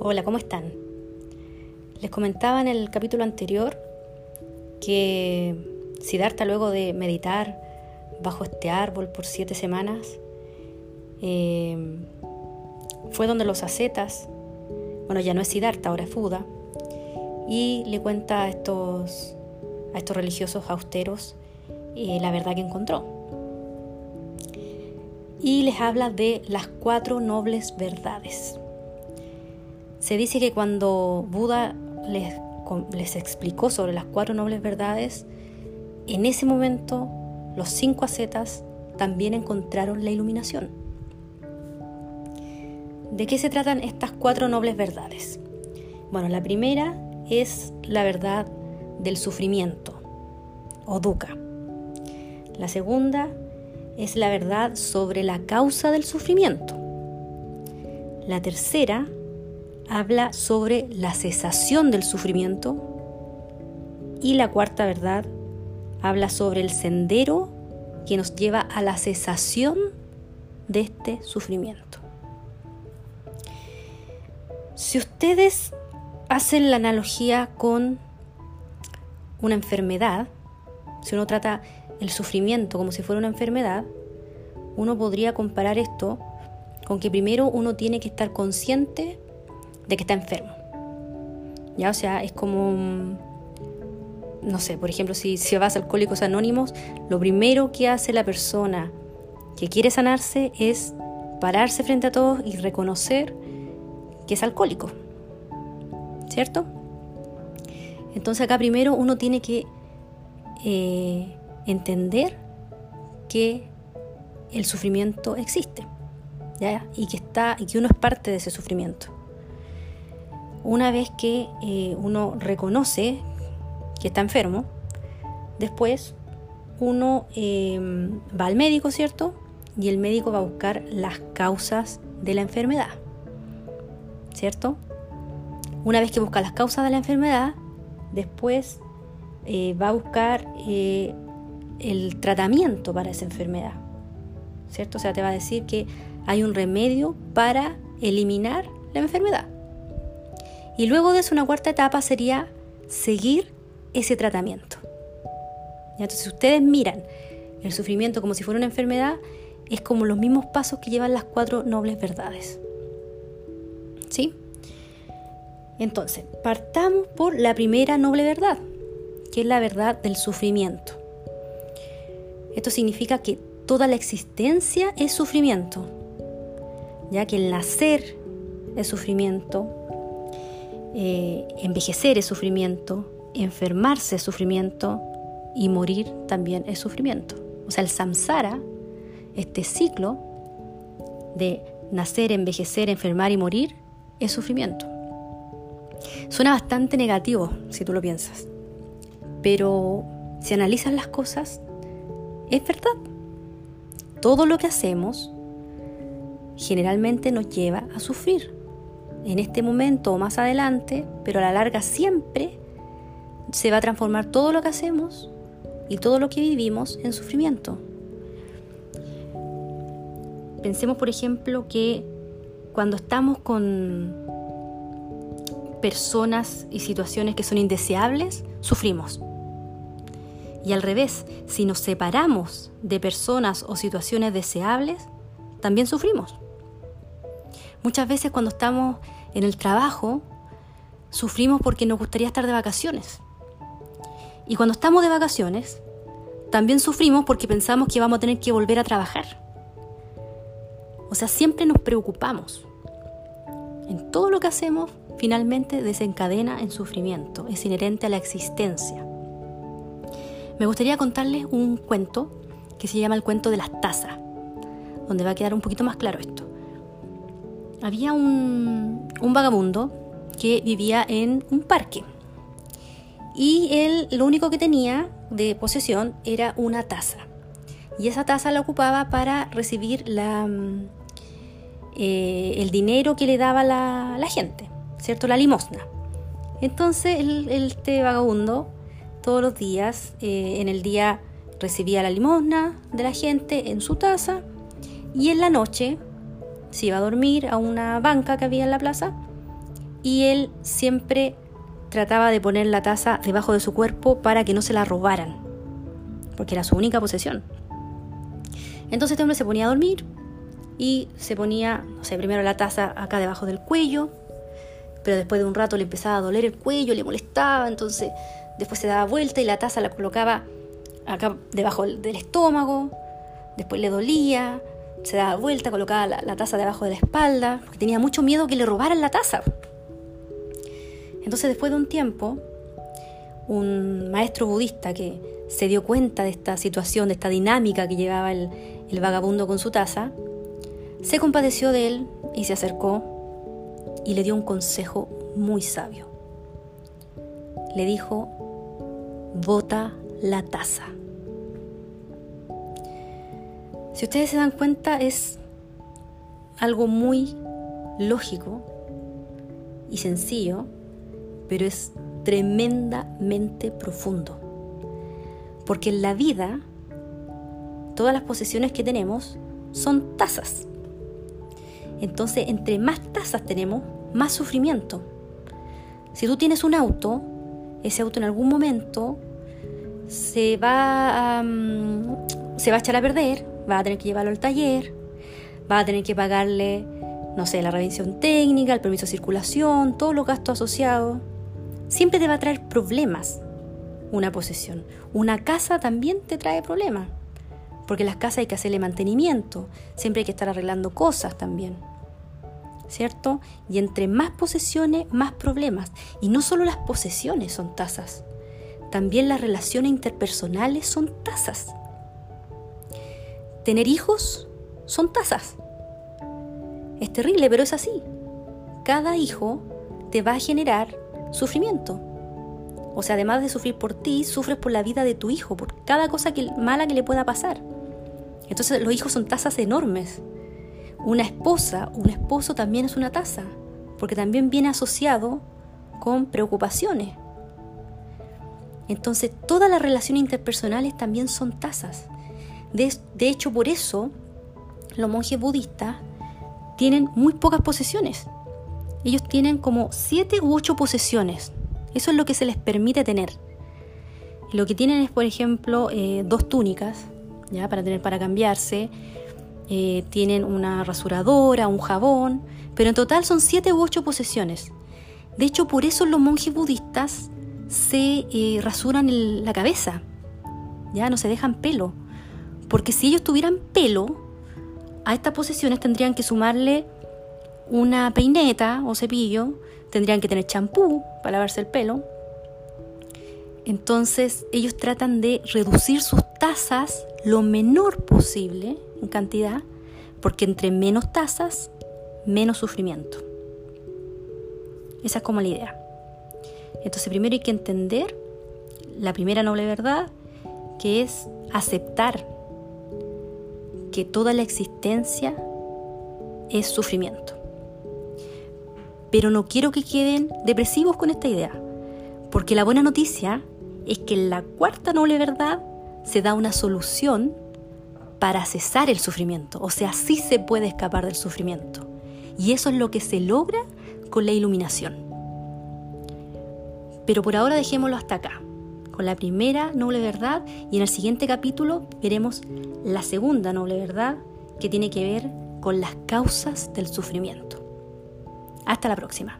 Hola, ¿cómo están? Les comentaba en el capítulo anterior que Siddhartha luego de meditar bajo este árbol por siete semanas eh, fue donde los ascetas, bueno ya no es Siddhartha, ahora es Buda, y le cuenta a estos, a estos religiosos austeros eh, la verdad que encontró. Y les habla de las cuatro nobles verdades. Se dice que cuando Buda les, explicó sobre las cuatro nobles verdades, en ese momento los cinco ascetas también encontraron la iluminación. ¿De qué se tratan estas cuatro nobles verdades? Bueno, la primera es la verdad del sufrimiento, o dukkha. La segunda es la verdad sobre la causa del sufrimiento. La tercera habla sobre la cesación del sufrimiento y la cuarta verdad habla sobre el sendero que nos lleva a la cesación de este sufrimiento. Si ustedes hacen la analogía con una enfermedad, si uno trata el sufrimiento como si fuera una enfermedad, uno podría comparar esto con que primero uno tiene que estar consciente de que está enfermo. Ya, o sea, es como, no sé, por ejemplo, si, si vas a Alcohólicos Anónimos, lo primero que hace la persona que quiere sanarse es pararse frente a todos y reconocer que es alcohólico. ¿Cierto? Entonces acá primero uno tiene que eh, entender que el sufrimiento existe ¿ya? Y, que está, y que uno es parte de ese sufrimiento. Una vez que eh, uno reconoce que está enfermo, después uno em, va al médico, ¿cierto? Y el médico va a buscar las causas de la enfermedad, ¿cierto? Una vez que busca las causas de la enfermedad, después eh, va a buscar eh, el tratamiento para esa enfermedad, ¿cierto? O sea, te va a decir que hay un remedio para eliminar la enfermedad. Y luego de eso, una cuarta etapa sería seguir ese tratamiento. Entonces, si ustedes miran el sufrimiento como si fuera una enfermedad, es como los mismos pasos que llevan las cuatro nobles verdades. ¿Sí? Entonces, partamos por la primera noble verdad, que es la verdad del sufrimiento. Esto significa que toda la existencia es sufrimiento, ya que el nacer es sufrimiento, eh, envejecer es sufrimiento, enfermarse es sufrimiento y morir también es sufrimiento. O sea, el samsara, este ciclo de nacer, envejecer, enfermar y morir, es sufrimiento. Suena bastante negativo si tú lo piensas, pero si analizas las cosas, es verdad. Todo lo que hacemos generalmente nos lleva a sufrir en este momento o más adelante, pero a la larga siempre se va a transformar todo lo que hacemos y todo lo que vivimos en sufrimiento. Pensemos, por ejemplo, que cuando estamos con personas y situaciones que son indeseables, sufrimos. Y al revés, si nos separamos de personas o situaciones deseables, también sufrimos. Muchas veces cuando estamos en el trabajo, sufrimos porque nos gustaría estar de vacaciones. Y cuando estamos de vacaciones, también sufrimos porque pensamos que vamos a tener que volver a trabajar. O sea, siempre nos preocupamos. En todo lo que hacemos, finalmente desencadena en sufrimiento, es inherente a la existencia. Me gustaría contarles un cuento que se llama el cuento de las tazas, donde va a quedar un poquito más claro esto había un, vagabundo que vivía en un parque. Y él lo único que tenía de posesión era una taza. Y esa taza la ocupaba para recibir mm, eh, el dinero que le daba la, gente, ¿cierto? La limosna. Entonces el, este vagabundo todos los días, eh, en el día recibía la limosna de la gente en su taza y en la noche se iba a dormir a una banca que había en la plaza y él siempre trataba de poner la taza debajo de su cuerpo para que no se la robaran, porque era su única posesión. Entonces este hombre se ponía a dormir y se ponía, primero la taza acá debajo del cuello, pero después de un rato le empezaba a doler el cuello, le molestaba, entonces después se daba vuelta y la taza la colocaba acá debajo del estómago, después le dolía, se daba vuelta, colocaba la, taza debajo de la espalda, porque tenía mucho miedo que le robaran la taza. Entonces después de un tiempo, un maestro budista que se dio cuenta de esta situación, de esta dinámica que llevaba el, el vagabundo con su taza, se compadeció de él y se acercó y le dio un consejo muy sabio. Le dijo, bota la taza. Si ustedes se dan cuenta, es algo muy lógico y sencillo, pero es tremendamente profundo. Porque en la vida, todas las posesiones que tenemos son tazas. Entonces, entre más tazas tenemos, más sufrimiento. Si tú tienes un auto, ese auto en algún momento se va a, mm, se va a echar a perder va a tener que llevarlo al taller, va a tener que pagarle, no sé, la revisión técnica, el permiso de circulación, todos los gastos asociados. Siempre te va a traer problemas una posesión. Una casa también te trae problemas, porque las casas hay que hacerle mantenimiento, siempre hay que estar arreglando cosas también. ¿Cierto? Y entre más posesiones, más problemas. Y no solo las posesiones son tasas, también las relaciones interpersonales son tasas tener hijos son tasas. Es terrible, pero es así. Cada hijo te va a generar sufrimiento. O sea, además de sufrir por ti, sufres por la vida de tu hijo, por cada cosa mala que le pueda pasar. Entonces los hijos son tasas enormes. Una esposa, un esposo también es una tasa, porque también viene asociado con preocupaciones. Entonces todas las relaciones interpersonales también son tasas. De, hecho, por eso los monjes budistas tienen muy pocas posesiones. Ellos tienen como siete u ocho posesiones. Eso es lo que se les permite tener. Lo que tienen es, por ejemplo, eh, dos túnicas, ¿ya? Para tener para cambiarse. Eh, tienen una rasuradora, un jabón, pero en total son siete u ocho posesiones. De hecho, por eso los monjes budistas se eh, rasuran la cabeza, ya no se dejan pelo porque si ellos tuvieran pelo, a estas posesiones tendrían que sumarle una peineta o cepillo, tendrían que tener champú para lavarse el pelo. Entonces ellos tratan de reducir sus tasas lo menor posible en cantidad, porque entre menos tasas, menos sufrimiento. Esa es como la idea. Entonces primero hay que entender la primera noble verdad, que es aceptar que toda la existencia es sufrimiento. Pero no quiero que queden depresivos con esta idea, porque la buena noticia es que en la cuarta noble verdad se da una solución para cesar el sufrimiento, o sea, sí se puede escapar del sufrimiento. Y eso es lo que se logra con la iluminación. Pero por ahora dejémoslo hasta acá con la primera noble verdad y en el siguiente capítulo veremos la segunda noble verdad que tiene que ver con las causas del sufrimiento. Hasta la próxima.